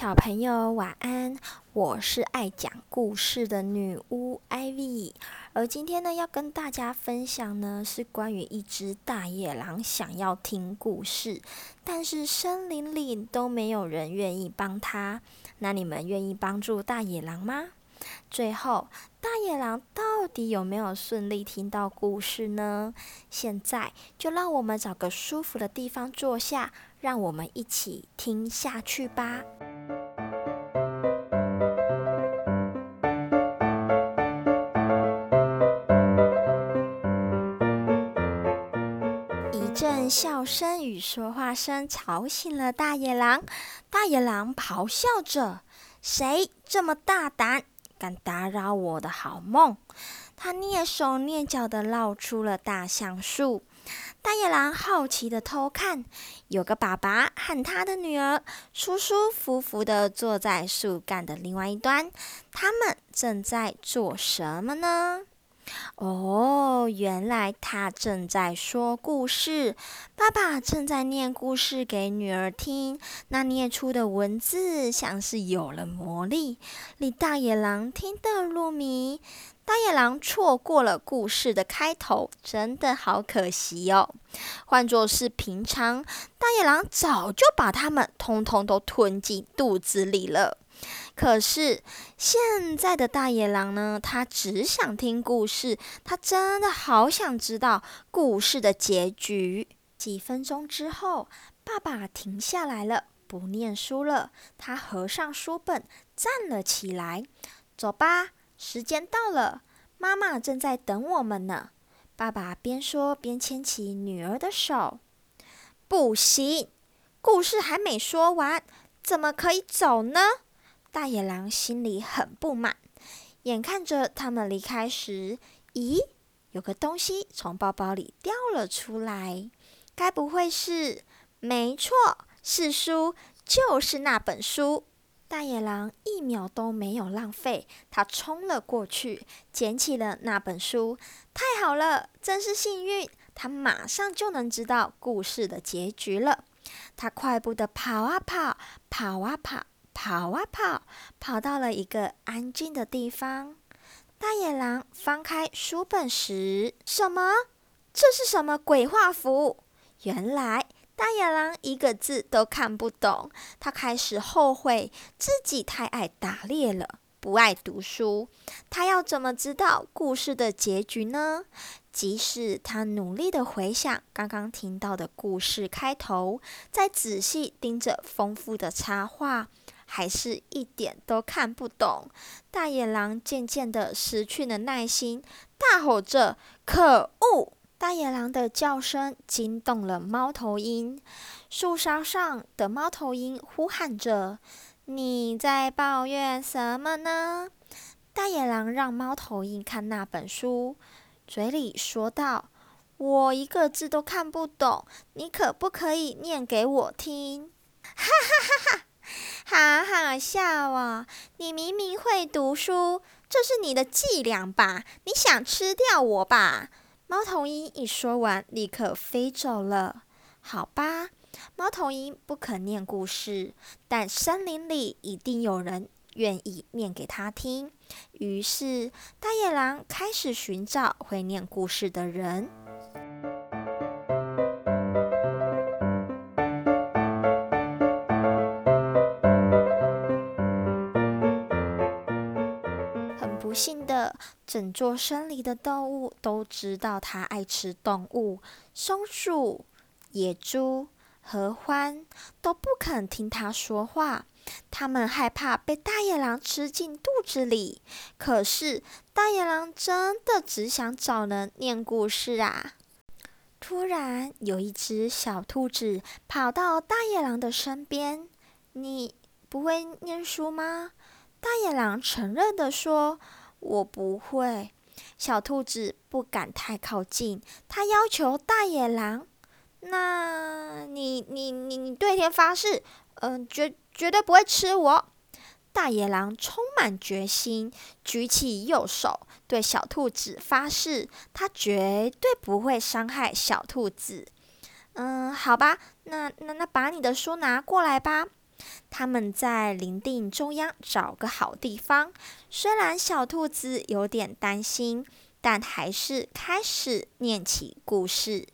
小朋友晚安，我是爱讲故事的女巫 Ivy，而今天呢，要跟大家分享呢，是关于一只大野狼想要听故事，但是森林里都没有人愿意帮他。那你们愿意帮助大野狼吗？最后，大野狼到底有没有顺利听到故事呢？现在就让我们找个舒服的地方坐下，让我们一起听下去吧。笑声与说话声吵醒了大野狼。大野狼咆哮着：“谁这么大胆，敢打扰我的好梦？”他蹑手蹑脚地绕出了大橡树。大野狼好奇地偷看，有个爸爸和他的女儿舒舒服服地坐在树干的另外一端。他们正在做什么呢？哦，原来他正在说故事。爸爸正在念故事给女儿听，那念出的文字像是有了魔力，令大野狼听得入迷。大野狼错过了故事的开头，真的好可惜哦。换作是平常，大野狼早就把它们通通都吞进肚子里了。可是现在的大野狼呢？他只想听故事，他真的好想知道故事的结局。几分钟之后，爸爸停下来了，不念书了。他合上书本，站了起来。走吧，时间到了，妈妈正在等我们呢。爸爸边说边牵起女儿的手。不行，故事还没说完，怎么可以走呢？大野狼心里很不满，眼看着他们离开时，咦，有个东西从包包里掉了出来，该不会是？没错，是书，就是那本书。大野狼一秒都没有浪费，他冲了过去，捡起了那本书。太好了，真是幸运，他马上就能知道故事的结局了。他快步的跑啊跑，跑啊跑。跑啊跑，跑到了一个安静的地方。大野狼翻开书本时，什么？这是什么鬼画符？原来大野狼一个字都看不懂。他开始后悔自己太爱打猎了，不爱读书。他要怎么知道故事的结局呢？即使他努力地回想刚刚听到的故事开头，再仔细盯着丰富的插画。还是一点都看不懂。大野狼渐渐地失去了耐心，大吼着：“可恶！”大野狼的叫声惊动了猫头鹰。树梢上的猫头鹰呼喊着：“你在抱怨什么呢？”大野狼让猫头鹰看那本书，嘴里说道：“我一个字都看不懂，你可不可以念给我听？” 哈哈哈哈！好好笑哦！你明明会读书，这是你的伎俩吧？你想吃掉我吧？猫头鹰一说完，立刻飞走了。好吧，猫头鹰不肯念故事，但森林里一定有人愿意念给他听。于是，大野狼开始寻找会念故事的人。不幸的，整座森林的动物都知道他爱吃动物，松鼠、野猪、合欢都不肯听他说话。他们害怕被大野狼吃进肚子里。可是大野狼真的只想找人念故事啊！突然，有一只小兔子跑到大野狼的身边。你不会念书吗？”大野狼承认地说：“我不会。”小兔子不敢太靠近，它要求大野狼：“那你、你、你、你对天发誓，嗯、绝绝对不会吃我。”大野狼充满决心，举起右手对小兔子发誓，它绝对不会伤害小兔子。嗯，好吧，那那那把你的书拿过来吧。他们在林地中央找个好地方。虽然小兔子有点担心，但还是开始念起故事。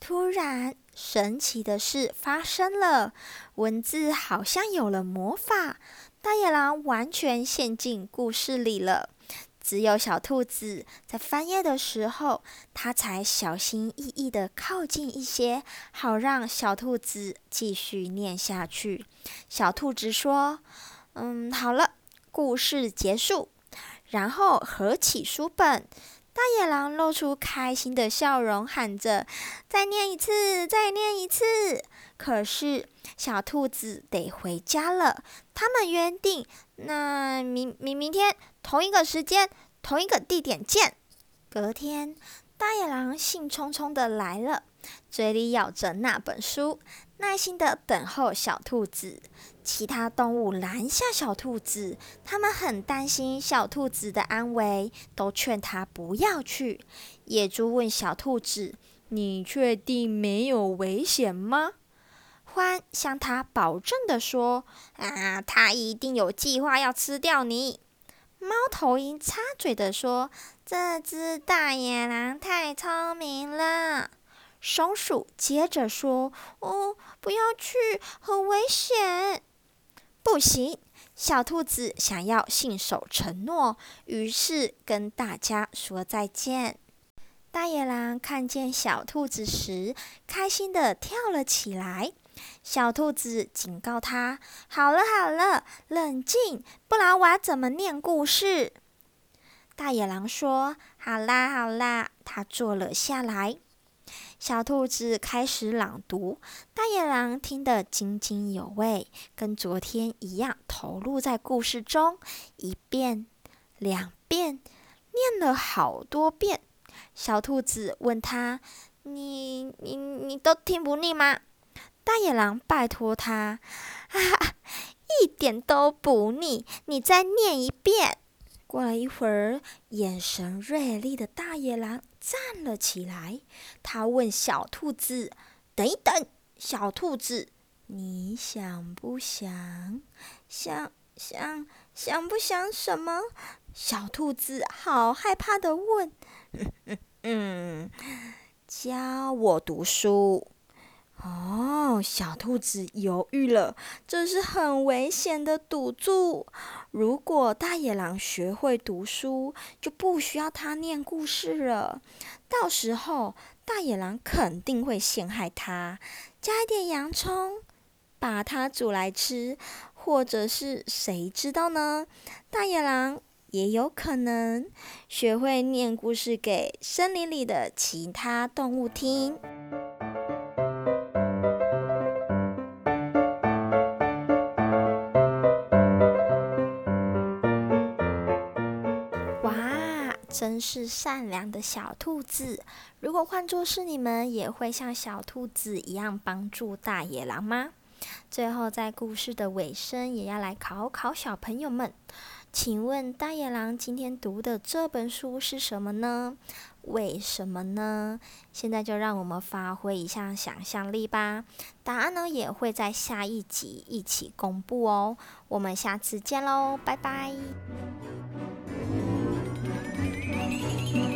突然，神奇的事发生了，文字好像有了魔法，大野狼完全陷进故事里了。只有小兔子在翻页的时候，它才小心翼翼地靠近一些，好让小兔子继续念下去。小兔子说：“嗯，好了，故事结束。”然后合起书本，大野狼露出开心的笑容，喊着：“再念一次，再念一次！”可是小兔子得回家了，他们约定，那明明明天。同一个时间，同一个地点见。隔天，大野狼兴冲冲地来了，嘴里咬着那本书，耐心地等候小兔子。其他动物拦下小兔子，他们很担心小兔子的安危，都劝他不要去。野猪问小兔子：“你确定没有危险吗？”獾向他保证地说：“啊，他一定有计划要吃掉你。”猫头鹰插嘴地说：“这只大野狼太聪明了。”松鼠接着说：“哦，不要去，很危险。”不行，小兔子想要信守承诺，于是跟大家说再见。大野狼看见小兔子时，开心地跳了起来。小兔子警告他：“好了好了，冷静，不然我怎么念故事？”大野狼说：“好啦好啦。”他坐了下来。小兔子开始朗读，大野狼听得津津有味，跟昨天一样投入在故事中，一遍、两遍，念了好多遍。小兔子问他：“你、你、你都听不腻吗？”大野狼拜托他：“ 啊，一点都不腻，你再念一遍。”过了一会儿，眼神锐利的大野狼站了起来。他问小兔子：“等一等，小兔子，你想不想？想想想不想什么？”小兔子好害怕地问：“嗯 嗯嗯，教我读书。”哦，小兔子犹豫了，这是很危险的赌注。如果大野狼学会读书，就不需要他念故事了。到时候，大野狼肯定会陷害他，加一点洋葱，把它煮来吃，或者是谁知道呢？大野狼也有可能学会念故事给森林里的其他动物听。真是善良的小兔子。如果换作是你们，也会像小兔子一样帮助大野狼吗？最后，在故事的尾声，也要来考考小朋友们。请问大野狼今天读的这本书是什么呢？为什么呢？现在就让我们发挥一下想象力吧。答案呢，也会在下一集一起公布哦。我们下次见喽，拜拜。Música